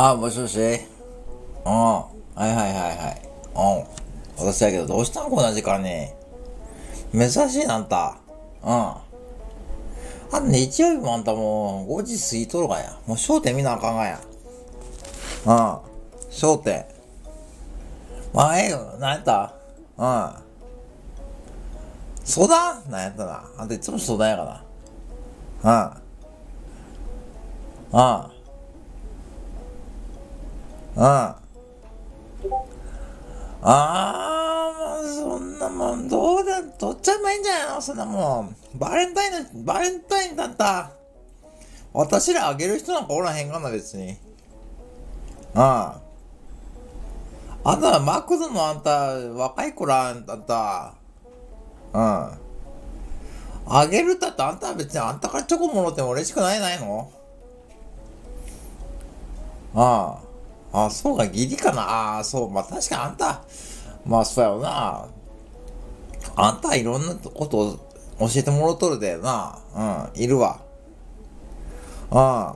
あ、もしもしうん。はいはいはいはい。うん。私だけど、どうしたんこんな時間に。珍しいな、あんた。うん。あん日曜日もあんたもう5時過ぎとるがや。もう焦点見なあかんがや。うん。焦点。まあ、ええよ。なんやった？うん。相談なんやったな。あんたいつも相談やから。うん。うん。うん。ああ、もうそんなもん、どうだ、どっちゃえばいいんじゃないの？そんなもん。バレンタインの、バレンタインだった。私らあげる人なんかおらへんがな、別に。うん。あんた、マクドのあんた、若い頃あんた、うん。あげるたってあんたは別にあんたからチョコもろても嬉しくないないの？ああ。あ、そうか、義理かな。ああ、そう。まあ確かにあんた、まあそうやろな。あんたはいろんなことを教えてもろとるでな。うん、いるわ。うん。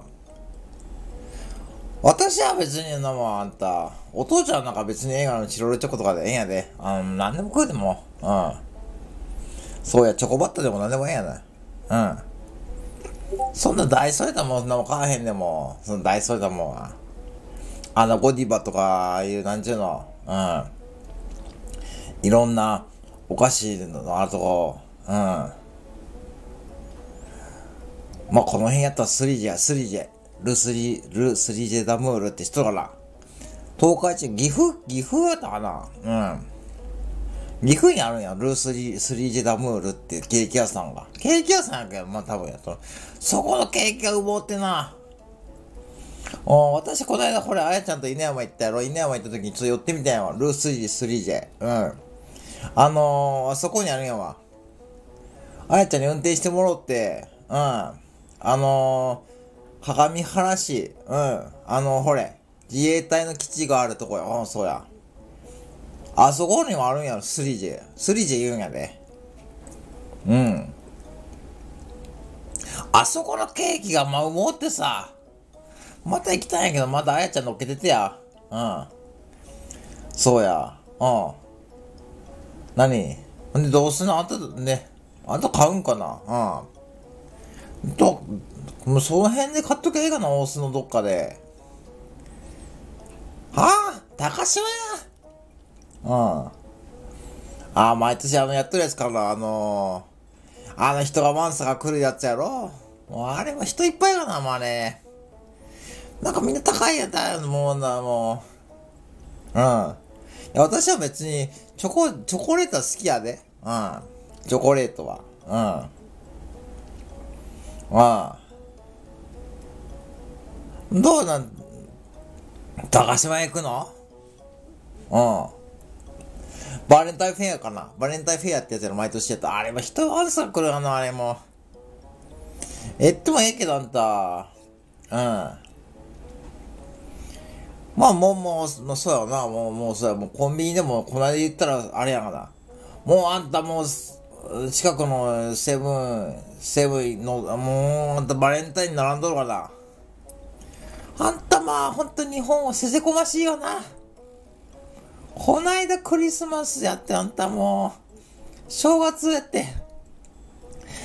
私は別になも、あんた。お父ちゃんなんか別に映画のチロルチョコとかでええんやで。あの、何でも食うでも。うん。そうや、チョコバットでも何でもええやな。うん。そんな大それたもん、そんなもん買わへんでも。その大それたもんは。あの、ゴディバとか、ああいう、なんちゅうの、うん。いろんなお菓子のあるとこ、うん。まあ、この辺やったらスリジェ、スリジェ。ルスリ、ルスリジェダムールって人から。東海地、岐阜、岐阜やったかなうん。岐阜にあるんや、ルースリー、スリージェダムールっていうケーキ屋さんが。ケーキ屋さんやけど、まあ多分やと。そこのケーキがうぼうってな。お私、この間、これ、あやちゃんと稲山行ったやろ稲山行った時にちょっと寄ってみたんやわ。ルースリースリージェ。うん。あのー、あそこにあるんやわ。あやちゃんに運転してもろって、うん。あのー、鏡原市、うん。あのーほれ、自衛隊の基地があるとこや。うん、そうや。あそこにもあるんやろ、スリジェ。スリジェ言うんやで。うん。あそこのケーキがまあうもってさ、また行きたいんやけど、またあやちゃん乗っけててや。うん。そうや。うん。何？ほんで、どうすんの？あんた、ね。あんた買うんかな？うん。と、もうその辺で買っとけばいいかな、大須のどっかで。はあ高島屋うん。ああ、毎年あの、やってるやつかな、あのー、あの人がマンサが来るやつやろ。もうあれは人いっぱいかな、もうあれ。なんかみんな高いやつだよ、もうな、もう。うん。いや、私は別に、チョコ、チョコレートは好きやで。うん。チョコレートは。うん。うん。どうなん、高島へ行くの？うん。バレンタインフェアかな？バレンタインフェアってやつやろ、毎年やった。あれは人がさ来るかな、あれも。えってもええけど、あんた。うん。まあ、もう、もう、もうそうやな。もう、もう、そうや。もう、コンビニでも、こないだ言ったら、あれやがな。もう、あんたもう、近くのセブン、セブンの、もう、あんたバレンタイン並んどるかな。あんたまあ、ほんと日本はせせこましいよな。こないだクリスマスやって、あんたもう、正月やって。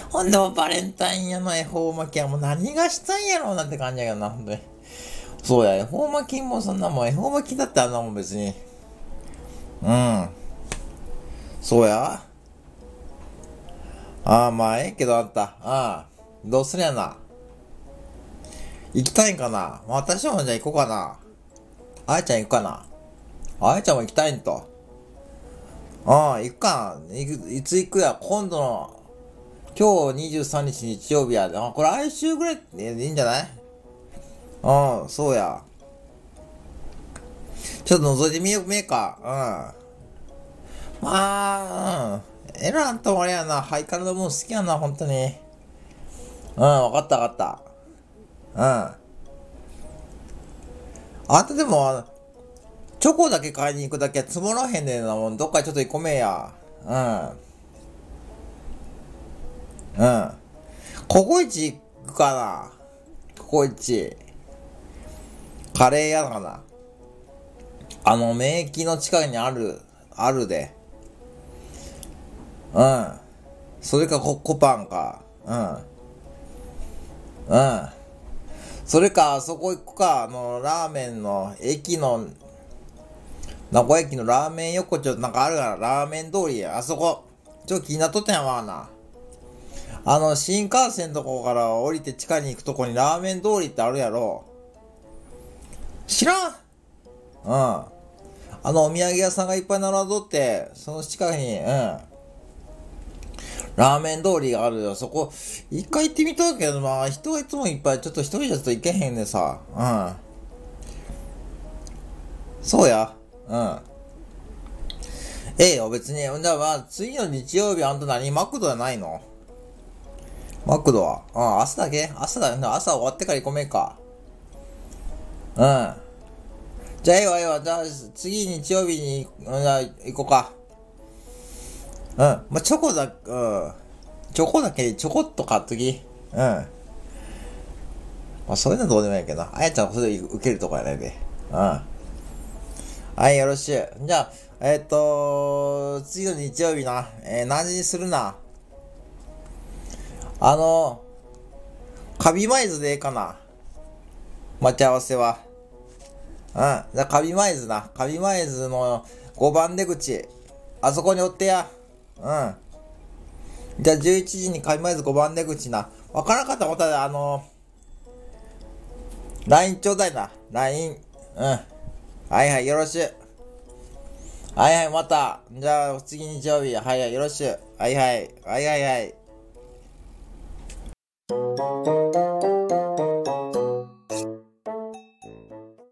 ほんでもバレンタインやの恵方巻きはもう何がしたんやろうなんて感じやけどな、ほんとに。そうや、恵方巻きもそんなもん、恵方巻きだってあんなもん別に。うん。そうや。ああ、まあええけどあんた。ああ。どうすりゃな。行きたいんかな私もじゃあ行こうかな。あやちゃん行くかなあやちゃんも行きたいんと。ああ、行くか。行くいつ行くや今度の、今日23日日曜日や。あ、これ来週ぐらいでいいんじゃない？うん、そうや。ちょっと覗いてみよう、めえか。うん。まあ、うん。えらんとあれやな。ハイカラのもん好きやな、ほんとに。うん、わかったわかった。うん。あんたでも、チョコだけ買いに行くだけは積もらへんねんなもん。どっかちょっと行こめや。うん。うん。ココイチ行くかなココイチ。カレー屋かなあの、免疫の近くにある、あるで。うん。それかコッコパンか。うん。うん。それか、あそこ行くか、あの、ラーメンの、駅の、名古屋駅のラーメン横丁なんかあるから、ラーメン通り、あそこ、ちょ気になっとったんやわな。あの、新幹線のとこから降りて地下に行くとこにラーメン通りってあるやろ。知らんうん。あの、お土産屋さんがいっぱい並んどって、その近くに、うん。ラーメン通りがあるよ。そこ、一回行ってみたけど、まあ、人はいつもいっぱい、ちょっと一人じゃちょっと行けへんねさ。うん。そうや。うん。ええよ、別に。じゃまあ、次の日曜日あんた何？マクドじゃないの？マクドは。うん、朝だけ朝だよ、朝終わってから行こめか。うん。じゃあ、ええわ、ええわ。じゃあ、次日曜日に、じゃ、行こうか。うん。まあ、チョコだ、うん。チョコだけ、ちょこっと買っとき。うん。まあ、そういうのどうでもいいけど、あやちゃんそれ受けるとこやないで。うん。はい、よろしい。じゃあ、えっ、ー、と次の日曜日な。えー、何時にするな？あの、カビマイズでええかな？待ち合わせは。うん。じゃあカビマイズな。カビマイズの5番出口。あそこにおってや。うん。じゃあ11時にカビマイズ5番出口な。わからなかったらまた、あの、LINE ちょうだいな。LINE。うん。はいはい、よろしゅ。はいはい、また。じゃあ、次日曜日。はいはい、よろしゅ。はいはい。はいはいはい。